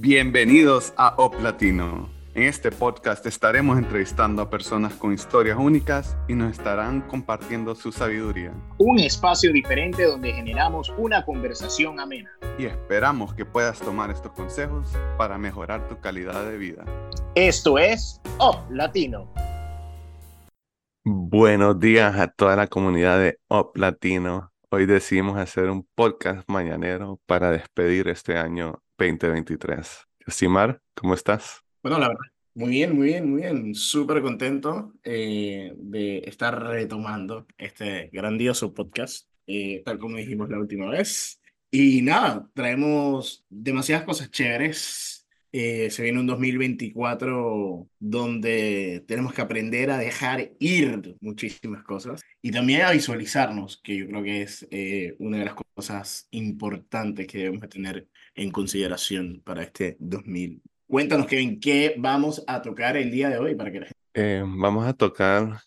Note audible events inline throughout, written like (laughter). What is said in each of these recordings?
Bienvenidos a Op Latino. En este podcast estaremos entrevistando a personas con historias únicas y nos estarán compartiendo su sabiduría. Un espacio diferente donde generamos una conversación amena. Y esperamos que puedas tomar estos consejos para mejorar tu calidad de vida. Esto es Op Latino. Buenos días a toda la comunidad de Op Latino. Hoy decidimos hacer un podcast mañanero para despedir este año 2023. Yosimar, ¿cómo estás? Bueno, la verdad, muy bien, muy bien, muy bien. Súper contento eh, de estar retomando este grandioso podcast, eh, tal como dijimos la última vez. Y nada, traemos demasiadas cosas chéveres eh, se viene un 2024 donde tenemos que aprender a dejar ir muchísimas cosas y también a visualizarnos, que yo creo que es eh, una de las cosas importantes que debemos tener en consideración para este 2000. Cuéntanos, Kevin, ¿qué vamos a tocar el día de hoy para que la gente... Eh, vamos a tocar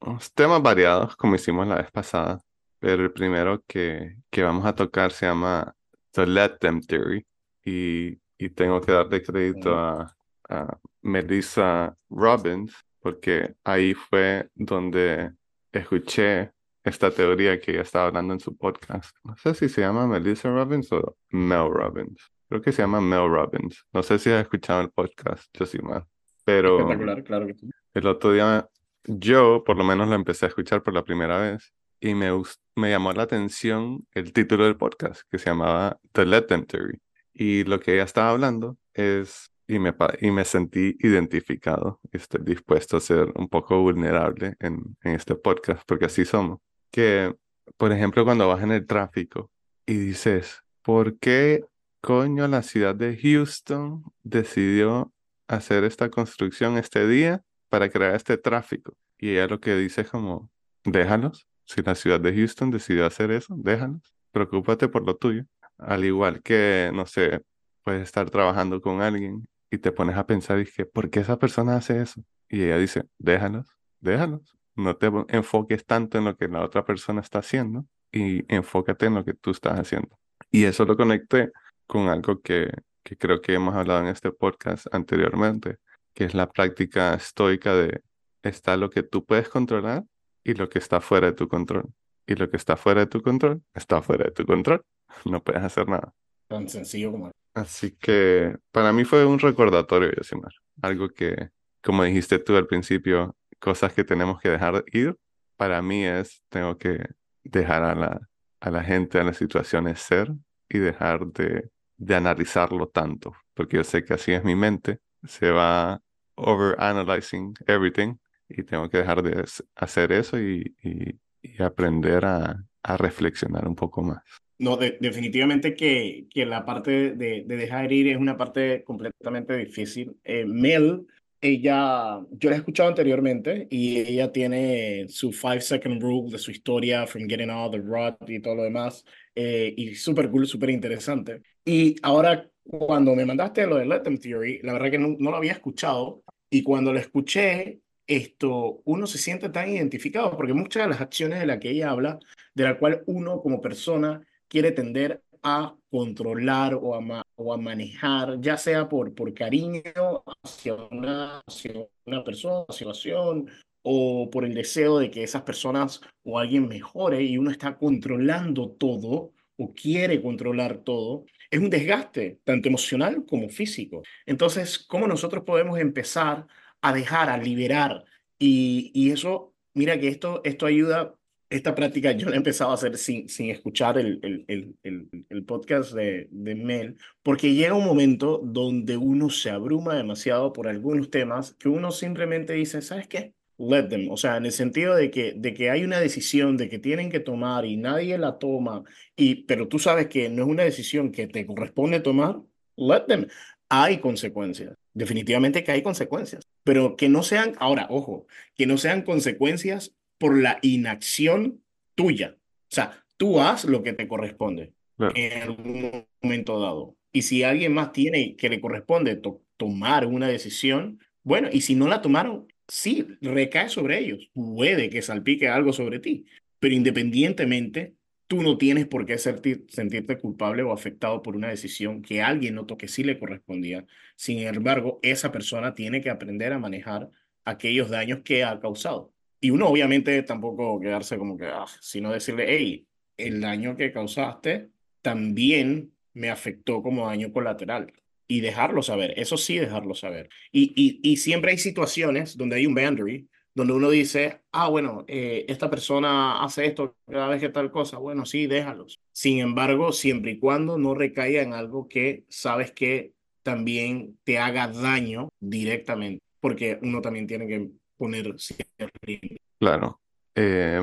unos temas variados, como hicimos la vez pasada, pero el primero que, que vamos a tocar se llama The Let Them Theory y y tengo que darle crédito a, a Melissa Robbins, porque ahí fue donde escuché esta teoría que ella estaba hablando en su podcast. No sé si se llama Melissa Robbins o Mel Robbins. Creo que se llama Mel Robbins. No sé si has escuchado el podcast, yo sí más. Pero Espectacular, claro que sí. el otro día yo por lo menos lo empecé a escuchar por la primera vez y me, me llamó la atención el título del podcast que se llamaba The Let Them Theory. Y lo que ella estaba hablando es, y me, y me sentí identificado, estoy dispuesto a ser un poco vulnerable en, en este podcast, porque así somos. Que, por ejemplo, cuando vas en el tráfico y dices, ¿por qué coño la ciudad de Houston decidió hacer esta construcción este día para crear este tráfico? Y ella lo que dice es como, déjalos. Si la ciudad de Houston decidió hacer eso, déjalos. Preocúpate por lo tuyo. Al igual que, no sé, puedes estar trabajando con alguien y te pones a pensar, y dije, ¿por qué esa persona hace eso? Y ella dice, déjalos, déjalos. No te enfoques tanto en lo que la otra persona está haciendo y enfócate en lo que tú estás haciendo. Y eso lo conecté con algo que, que creo que hemos hablado en este podcast anteriormente, que es la práctica estoica de está lo que tú puedes controlar y lo que está fuera de tu control. Y lo que está fuera de tu control está fuera de tu control. (laughs) no puedes hacer nada. Tan sencillo como. Así que para mí fue un recordatorio, Yosimar. Algo que, como dijiste tú al principio, cosas que tenemos que dejar ir. Para mí es, tengo que dejar a la, a la gente, a las situaciones ser y dejar de, de analizarlo tanto. Porque yo sé que así es mi mente. Se va overanalyzing everything y tengo que dejar de hacer eso y, y, y aprender a, a reflexionar un poco más. No, definitivamente que, que la parte de, de, dejar ir es una parte completamente difícil. Eh, Mel, ella, yo la he escuchado anteriormente y ella tiene su five second rule de su historia, from getting out the rut y todo lo demás, eh, y súper cool, súper interesante. Y ahora, cuando me mandaste lo de Let Theory, la verdad que no, no lo había escuchado, y cuando lo escuché, esto, uno se siente tan identificado, porque muchas de las acciones de las que ella habla, de la cual uno como persona quiere tender a controlar o a, o a manejar, ya sea por, por cariño hacia una, hacia una persona, situación, o por el deseo de que esas personas o alguien mejore y uno está controlando todo o quiere controlar todo, es un desgaste tanto emocional como físico. Entonces, ¿cómo nosotros podemos empezar a dejar, a liberar? Y, y eso, mira que esto, esto ayuda esta práctica yo la he empezado a hacer sin, sin escuchar el, el, el, el, podcast de, de Mel, porque llega un momento donde uno se abruma demasiado por algunos temas que uno simplemente dice, ¿sabes qué? Let them, o sea, en el sentido de que, de que hay una decisión de que tienen que tomar y nadie la toma, y, pero tú sabes que no es una decisión que te corresponde tomar, let them. Hay consecuencias, definitivamente que hay consecuencias, pero que no sean, ahora, ojo, que no sean consecuencias por la inacción tuya. O sea, tú haz lo que te corresponde en algún momento dado. Y si alguien más tiene que le corresponde tomar una decisión, bueno, y si no la tomaron, sí, recae sobre ellos. Puede que salpique algo sobre ti, pero independientemente, tú no tienes por qué sentirte culpable o afectado por una decisión que alguien notó que sí le correspondía. Sin embargo, esa persona tiene que aprender a manejar aquellos daños que ha causado. Y uno obviamente tampoco quedarse como que, ah, sino decirle, hey, el daño que causaste también me afectó como daño colateral. Y dejarlo saber, eso sí, dejarlo saber. Y, y, y siempre hay situaciones donde hay un boundary donde uno dice, ah, bueno, eh, esta persona hace esto cada vez que tal cosa, bueno, sí, déjalos. Sin embargo, siempre y cuando no recaiga en algo que sabes que también te haga daño directamente, porque uno también tiene que poner Claro. Eh,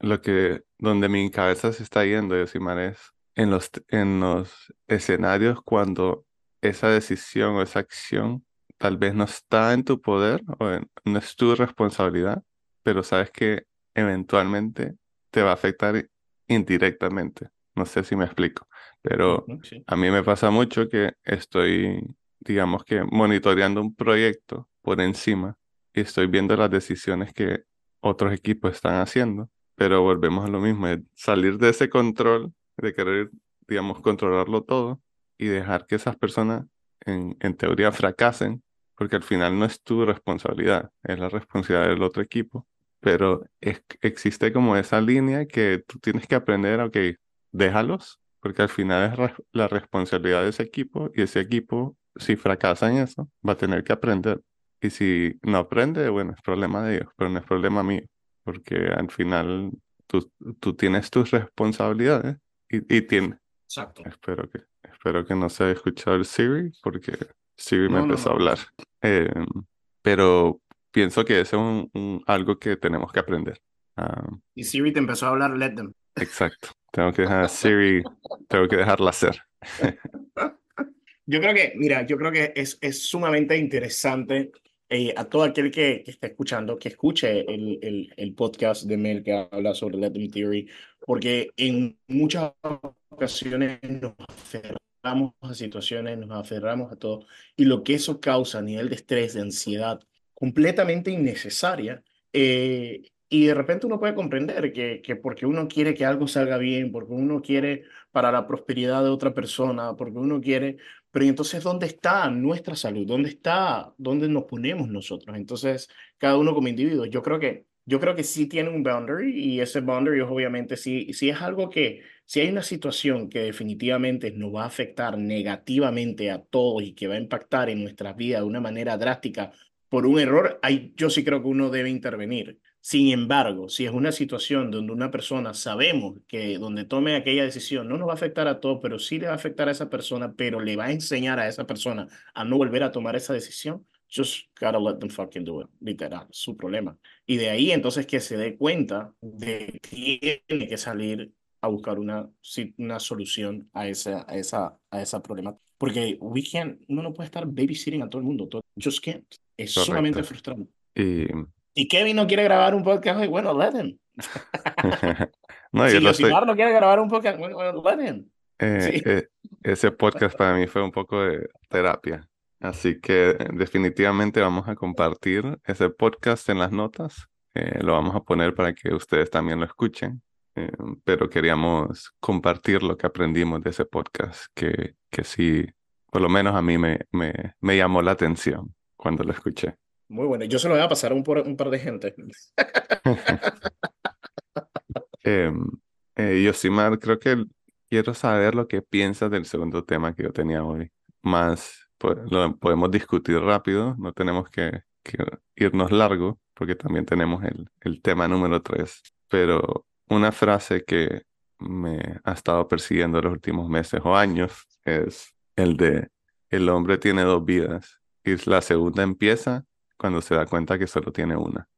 lo que, donde mi cabeza se está yendo, Yosimar, es en los, en los escenarios cuando esa decisión o esa acción tal vez no está en tu poder o no es tu responsabilidad, pero sabes que eventualmente te va a afectar indirectamente. No sé si me explico, pero a mí me pasa mucho que estoy, digamos que, monitoreando un proyecto por encima y estoy viendo las decisiones que otros equipos están haciendo, pero volvemos a lo mismo, salir de ese control, de querer, digamos, controlarlo todo y dejar que esas personas en, en teoría fracasen, porque al final no es tu responsabilidad, es la responsabilidad del otro equipo, pero existe como esa línea que tú tienes que aprender, ok, déjalos, porque al final es la responsabilidad de ese equipo y ese equipo, si fracasa en eso, va a tener que aprender. Y si no aprende, bueno, es problema de ellos, pero no es problema mío, porque al final tú, tú tienes tus responsabilidades y, y tienes... Exacto. Espero que, espero que no se haya escuchado el Siri, porque Siri me empezó a hablar. Eh, pero pienso que eso es un, algo que tenemos que aprender. Ah, y Siri te empezó a hablar, let them. Exacto. Tengo que dejar a (laughs) Siri, tengo que dejarla hacer. yo creo que, mira, yo creo que es, es sumamente interesante eh, a todo aquel que, que, esté escuchando, que escuche el, el, el, podcast de Mel que habla sobre Them Theory, porque en muchas ocasiones nos a situaciones, nos aferramos a todo, y lo que eso causa a nivel de estrés, de ansiedad, completamente innecesaria, eh, y de repente uno puede comprender que, que porque uno quiere que algo salga bien, porque uno quiere para la prosperidad de otra persona, porque uno quiere, pero entonces ¿dónde está nuestra salud? ¿Dónde está, dónde nos ponemos nosotros? Entonces, cada uno como individuo, yo creo que yo creo que sí tiene un boundary y ese boundary obviamente sí, sí es algo que, si hay una situación que definitivamente nos va a afectar negativamente a todos y que va a impactar en nuestras vidas de una manera drástica por un error, ahí yo sí creo que uno debe intervenir. Sin embargo, si es una situación donde una persona sabemos que donde tome aquella decisión no nos va a afectar a todos, pero sí le va a afectar a esa persona, pero le va a enseñar a esa persona a no volver a tomar esa decisión, just gotta let them fucking do it, literal, su problema. Y de ahí entonces que se dé cuenta de que tiene que salir a buscar una, una solución a esa, a esa, a esa problema. Porque we can't, uno no puede estar babysitting a todo el mundo, todo, just can't. Es sumamente frustrante. Y... y Kevin no quiere grabar un podcast hoy, bueno, let him. (laughs) no, si Yosimar no quiere grabar un podcast, bueno, let him. Eh, eh, ese podcast para mí fue un poco de terapia. Así que definitivamente vamos a compartir ese podcast en las notas. Eh, lo vamos a poner para que ustedes también lo escuchen. Eh, pero queríamos compartir lo que aprendimos de ese podcast, que, que sí, por lo menos a mí me, me, me llamó la atención cuando lo escuché. Muy bueno, yo se lo voy a pasar a un, un par de gente. (laughs) eh, eh, Yosimar, creo que quiero saber lo que piensas del segundo tema que yo tenía hoy. Más pues, lo podemos discutir rápido, no tenemos que, irnos largo, porque también tenemos el, el tema número tres. Pero una frase que me ha estado persiguiendo los últimos meses o años es el de el hombre tiene dos vidas y la segunda empieza cuando se da cuenta que solo tiene una.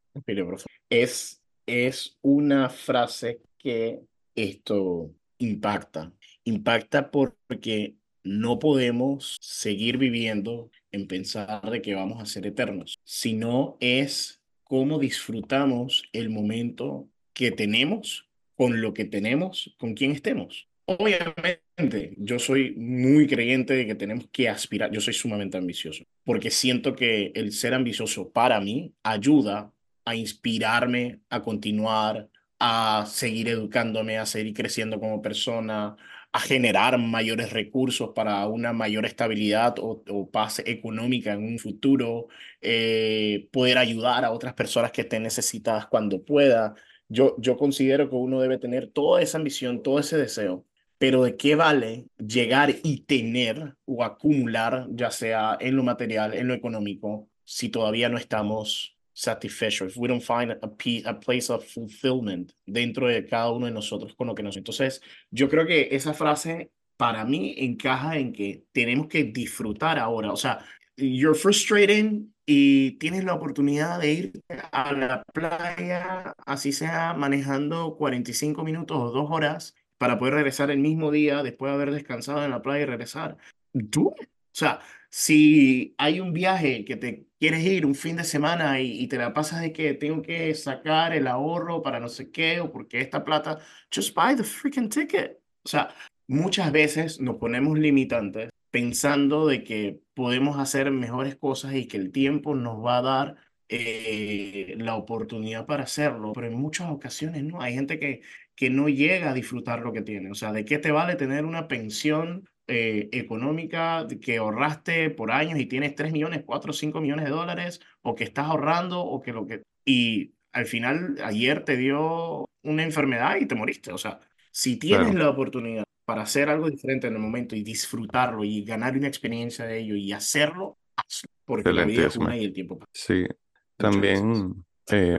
Es, es una frase que esto impacta. Impacta porque no podemos seguir viviendo en pensar de que vamos a ser eternos, sino es cómo disfrutamos el momento que tenemos con lo que tenemos, con quien estemos. Obviamente, yo soy muy creyente de que tenemos que aspirar, yo soy sumamente ambicioso, porque siento que el ser ambicioso para mí ayuda a inspirarme a continuar, a seguir educándome, a seguir creciendo como persona, a generar mayores recursos para una mayor estabilidad o, paz económica en un futuro, eh, poder ayudar a otras personas que estén necesitadas cuando pueda. Yo, yo considero que uno debe tener toda esa ambición, todo ese deseo, pero ¿de qué vale llegar y tener o acumular, ya sea en lo material, en lo económico, si todavía no estamos satisfechos, if we don't find a, a place of fulfillment dentro de cada uno de nosotros con lo que nos... Entonces, yo creo que esa frase para mí encaja en que tenemos que disfrutar ahora. O sea, you're frustrated y tienes la oportunidad de ir a la playa, así sea manejando 45 minutos o dos horas, para poder regresar el mismo día después de haber descansado en la playa y regresar. ¿Tú? O sea, si hay un viaje que te quieres ir un fin de semana y, te la pasas de que tengo que sacar el ahorro para no sé qué o porque esta plata, just buy the freaking ticket. O sea, muchas veces nos ponemos limitantes pensando de que podemos hacer mejores cosas y que el tiempo nos va a dar eh, la oportunidad para hacerlo, pero en muchas ocasiones no. Hay gente que, que no llega a disfrutar lo que tiene. O sea, ¿de qué te vale tener una pensión eh, económica que ahorraste por años y tienes 3 millones, 4 o 5 millones de dólares, o que estás ahorrando, o que lo que... Y al final, ayer te dio una enfermedad y te moriste. O sea, si tienes la oportunidad para hacer algo diferente en el momento y disfrutarlo y ganar una experiencia de ello y hacerlo, porque la vida es una y el tiempo pasa. Sí, también eh,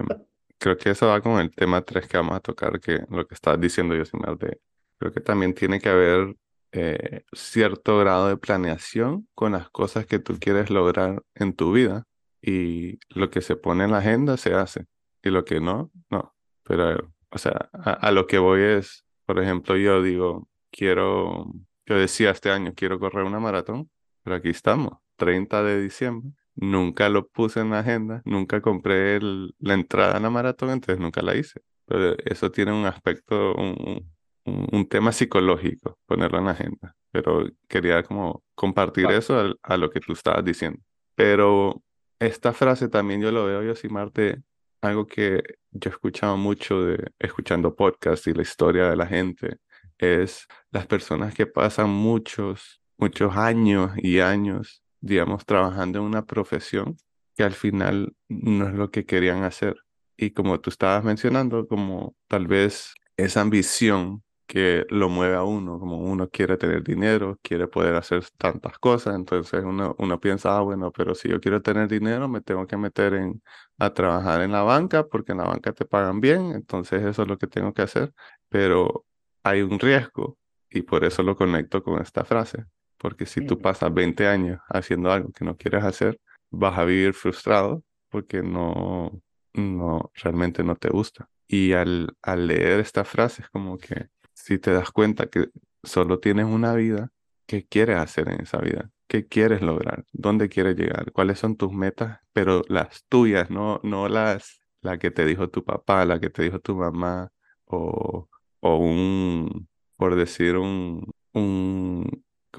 creo que eso va con el tema 3 que vamos a tocar, que lo que estás diciendo yo, de creo que también tiene que haber eh, cierto grado de planeación con las cosas que tú quieres lograr en tu vida y lo que se pone en la agenda se hace y lo que no, no. Pero, o sea, a, lo que voy es, por ejemplo, yo digo, quiero, yo decía este año, quiero correr una maratón, pero aquí estamos, 30 de diciembre. Nunca lo puse en la agenda, nunca compré la entrada a la maratón, entonces nunca la hice. Pero eso tiene un aspecto, un, un, tema psicológico, ponerlo en la agenda. Pero quería como compartir eso a, lo que tú estabas diciendo. Pero esta frase también yo lo veo, yo sí, Marte, algo que yo he escuchado mucho de escuchando podcasts y la historia de la gente, es las personas que pasan muchos, muchos años y años, digamos, trabajando en una profesión que al final no es lo que querían hacer. Y como tú estabas mencionando, como tal vez esa ambición que lo mueve a uno, como uno quiere tener dinero, quiere poder hacer tantas cosas, entonces uno, uno piensa, ah, bueno, pero si yo quiero tener dinero, me tengo que meter en, a trabajar en la banca, porque en la banca te pagan bien, entonces eso es lo que tengo que hacer, pero hay un riesgo y por eso lo conecto con esta frase, porque si tú pasas 20 años haciendo algo que no quieres hacer, vas a vivir frustrado porque no, no realmente no te gusta. Y al, al leer esta frase es como que si te das cuenta que solo tienes una vida, ¿qué quieres hacer en esa vida? ¿Qué quieres lograr? ¿Dónde quieres llegar? ¿Cuáles son tus metas? Pero las tuyas, no, no las la que te dijo tu papá, la que te dijo tu mamá, o, o un, por decir, un, un,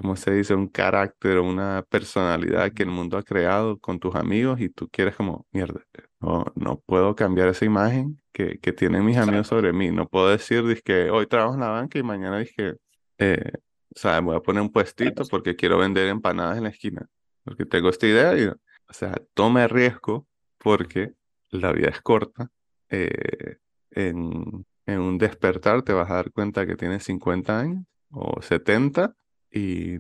¿cómo se dice? Un carácter o una personalidad que el mundo ha creado con tus amigos y tú quieres como, mierda, no, no puedo cambiar esa imagen que, que tienen mis amigos sobre mí. No puedo decir que hoy trabajo en la banca y mañana dije, eh, o sea, voy a poner un puestito porque quiero vender empanadas en la esquina. Porque tengo esta idea y, o sea, tome riesgo porque la vida es corta. Eh, en, en un despertar te vas a dar cuenta que tienes 50 años o 70 y,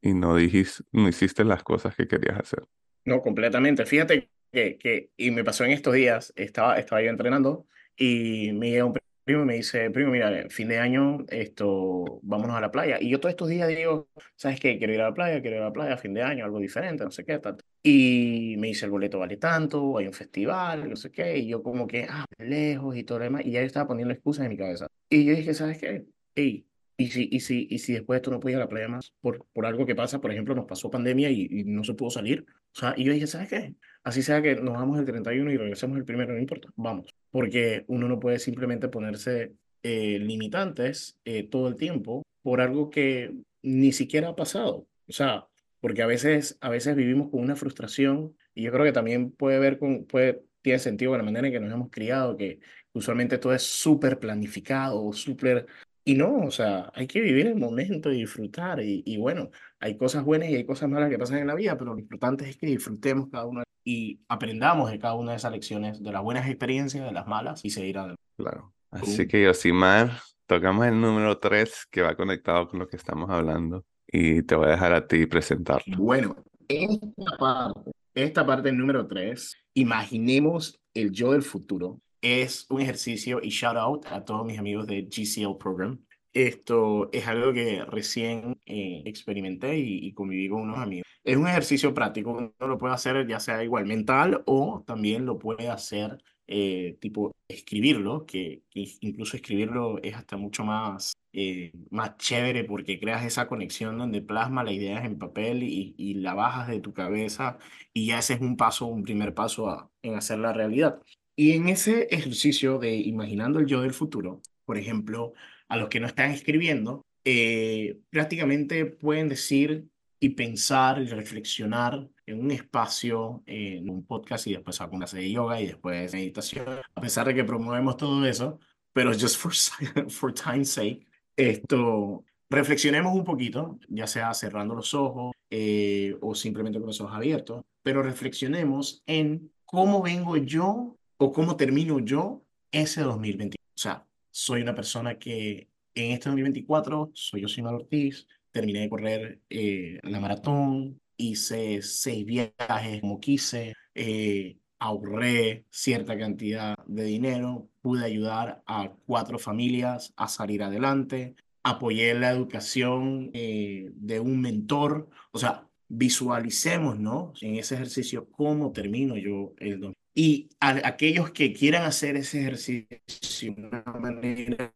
y no, dijiste, no hiciste las cosas que querías hacer. No, completamente. Fíjate que, que, y me pasó en estos días, estaba, estaba yo entrenando y me llega un primo y me dice, primo, mira, fin de año, esto, vámonos a la playa. Y yo todos estos días digo, ¿sabes qué? Quiero ir a la playa, quiero ir a la playa, fin de año, algo diferente, no sé qué, tal. Y me dice, el boleto vale tanto, hay un festival, no sé qué, y yo como que, ah, lejos y todo lo demás, y ya yo estaba poniendo excusas en mi cabeza. Y yo dije, ¿sabes qué? Hey, y si, y si, y si después esto no puede ir a la playa más por, por algo que pasa, por ejemplo, nos pasó pandemia y, y, no se pudo salir. O sea, y yo dije, ¿sabes qué? Así sea que nos vamos el 31 y regresemos el primero, no importa, vamos. Porque uno no puede simplemente ponerse eh, limitantes eh, todo el tiempo por algo que ni siquiera ha pasado. O sea, porque a veces, a veces vivimos con una frustración y yo creo que también puede ver con, puede, tiene sentido la manera en que nos hemos criado, que Usualmente todo es súper planificado, súper... Y no, o sea, hay que vivir el momento y disfrutar. Y, y bueno, hay cosas buenas y hay cosas malas que pasan en la vida, pero lo importante es que disfrutemos cada una y aprendamos de cada una de esas lecciones, de las buenas experiencias, de las malas, y seguir adelante. Claro. Así que Yosimar, tocamos el número 3 que va conectado con lo que estamos hablando y te voy a dejar a ti presentarlo. Bueno, esta parte, esta parte del número 3, imaginemos el yo del futuro. Es un ejercicio y shout out a todos mis amigos de GCL Program. Esto es algo que recién eh, experimenté y, y, conviví con unos amigos. Es un ejercicio práctico, uno lo puede hacer ya sea igual mental o también lo puede hacer eh, tipo escribirlo, que, incluso escribirlo es hasta mucho más, eh, más chévere porque creas esa conexión donde plasma las ideas en papel y, y la bajas de tu cabeza y ya ese es un paso, un primer paso a, en hacer la realidad. Y en ese ejercicio de imaginando el yo del futuro, por ejemplo, a los que no están escribiendo, eh, prácticamente pueden decir y pensar y reflexionar en un espacio, en un podcast y después alguna clase de yoga y después meditación, a pesar de que promovemos todo eso, pero just for, (laughs) for time's sake, esto, reflexionemos un poquito, ya sea cerrando los ojos eh, o simplemente con los ojos abiertos, pero reflexionemos en cómo vengo yo o cómo termino yo ese 2021. O sea, soy una persona que en este 2024 soy Yosimar Ortiz, terminé de correr eh, la maratón, hice seis viajes como quise, eh, ahorré cierta cantidad de dinero, pude ayudar a cuatro familias a salir adelante, apoyé la educación eh, de un mentor, o sea, visualicemos, ¿no? En ese ejercicio cómo termino yo el y a aquellos que quieran hacer ese ejercicio de una manera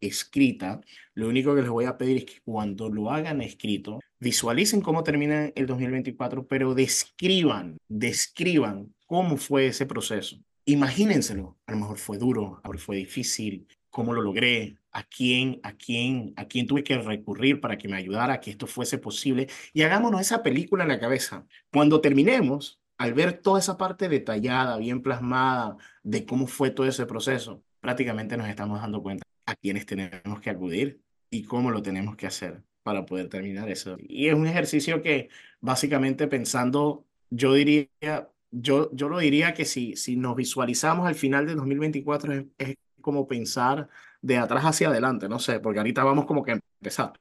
escrita, lo único que les voy a pedir es que cuando lo hagan escrito, visualicen cómo termina el 2024, pero describan, describan cómo fue ese proceso. Imagínenselo, a lo mejor fue duro, a lo mejor fue difícil, cómo lo logré, a quién, a quién, a quién tuve que recurrir para que me ayudara a que esto fuese posible y hagámonos esa película en la cabeza. Cuando terminemos, al ver toda esa parte detallada, bien plasmada de cómo fue todo ese proceso, prácticamente nos estamos dando cuenta a quiénes tenemos que acudir y cómo lo tenemos que hacer para poder terminar eso. Y es un ejercicio que básicamente pensando, yo diría, yo, yo lo diría que si, si nos visualizamos al final del 2024 es, es como pensar de atrás hacia adelante, no sé, porque ahorita vamos como que a empezar.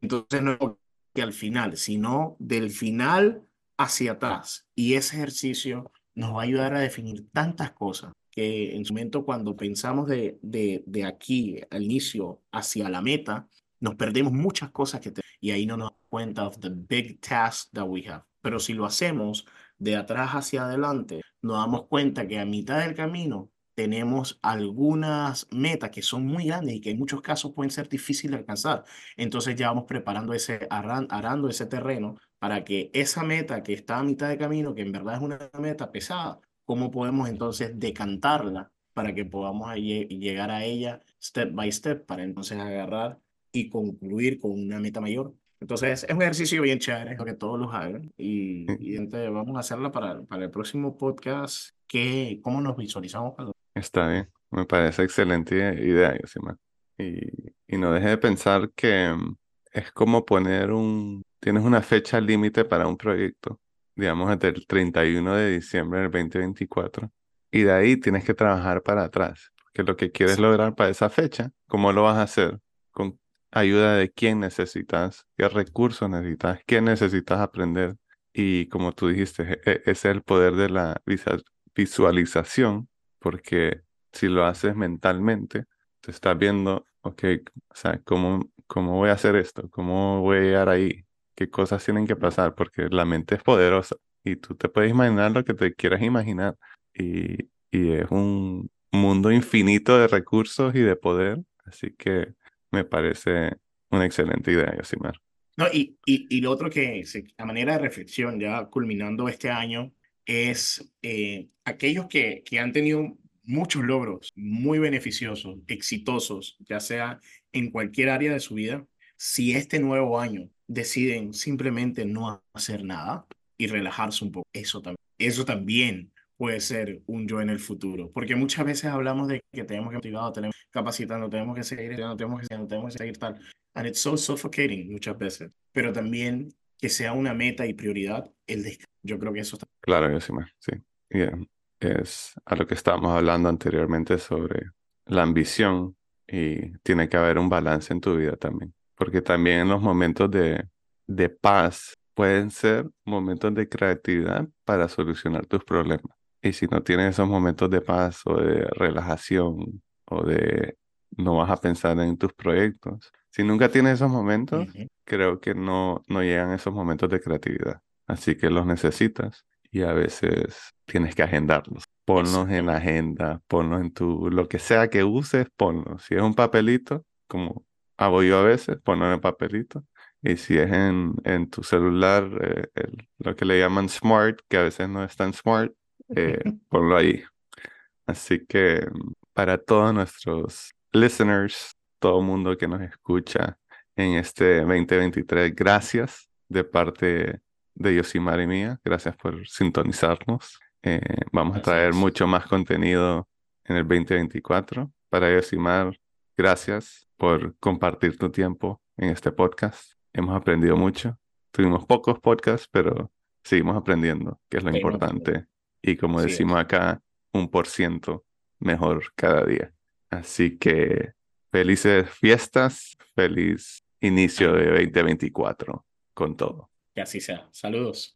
Entonces no que al final, sino del final hacia atrás. Y ese ejercicio nos va a ayudar a definir tantas cosas que en su momento cuando pensamos de, de, de aquí al inicio hacia la meta, nos perdemos muchas cosas que y ahí no nos damos cuenta of the big task that we have. Pero si lo hacemos de atrás hacia adelante, nos damos cuenta que a mitad del camino tenemos algunas metas que son muy grandes y que en muchos casos pueden ser difíciles de alcanzar. Entonces ya vamos preparando ese, arando ese terreno para que esa meta que está a mitad de camino, que en verdad es una meta pesada, ¿cómo podemos entonces decantarla para que podamos llegar a ella step by step para entonces agarrar y concluir con una meta mayor? Entonces es un ejercicio bien chévere, que todos los hagan y, y entonces vamos a hacerla para, para el próximo podcast, que, ¿cómo nos visualizamos? Está bien, me parece excelente idea, Yosimar. Y, y no deje de pensar que mm, es como poner un, tienes una fecha límite para un proyecto, digamos desde el 31 de diciembre del 2024, y de ahí tienes que trabajar para atrás, porque lo que quieres lograr para esa fecha, ¿cómo lo vas a hacer? Con ayuda de quién necesitas, qué recursos necesitas, qué necesitas aprender. Y como tú dijiste, e, e, es el poder de la visualización porque si lo haces mentalmente, te estás viendo, ok, o sea, ¿cómo, cómo voy a hacer esto? ¿Cómo voy a llegar ahí? ¿Qué cosas tienen que pasar? Porque la mente es poderosa y tú te puedes imaginar lo que te quieras imaginar. Y, y es un mundo infinito de recursos y de poder, así que me parece una excelente idea, Yosimar. No, y, y, y lo otro que, a manera de reflexión, ya culminando este año, es eh, aquellos que, que han tenido muchos logros muy beneficiosos, exitosos, ya sea en cualquier área de su vida, si este nuevo año deciden simplemente no hacer nada y relajarse un poco, eso también, eso también puede ser un yo en el futuro. Porque muchas veces hablamos de que tenemos que motivado, tenemos capacitando, tenemos que seguir tenemos que seguir, tenemos que seguir tal. And it's so suffocating muchas veces. Pero también que sea una meta y prioridad el descanso. Yo creo que eso está. Claro, sí, sí. Yeah. Es a lo que estábamos hablando anteriormente sobre la ambición y tiene que haber un balance en tu vida también. Porque también en los momentos de, de paz pueden ser momentos de creatividad para solucionar tus problemas. Y si no tienes esos momentos de paz o de relajación o de no vas a pensar en tus proyectos, si nunca tienes esos momentos, creo que no, no llegan esos momentos de creatividad. Así que los necesitas y a veces tienes que agendarlos. Ponlos en la agenda, ponlos en tu, lo que sea que uses, ponlos. Si es un papelito, como hago yo a veces, ponlo en el papelito. Y si es en, en tu celular, eh, lo que le llaman smart, que a veces no es tan smart, eh, (laughs) ponlo ahí. Así que para todos nuestros listeners, todo el mundo que nos escucha en este 2023, gracias de parte de Yosimar y mía. Gracias por sintonizarnos. Eh, vamos a traer mucho más contenido en el 2024. Para Yosimar, gracias por compartir tu tiempo en este podcast. Hemos aprendido mucho. Tuvimos pocos podcasts, pero seguimos aprendiendo, que es lo importante. Y como decimos acá, un por ciento mejor cada día. Así que felices fiestas, feliz inicio de 2024 con todo. Que así sea. Saludos.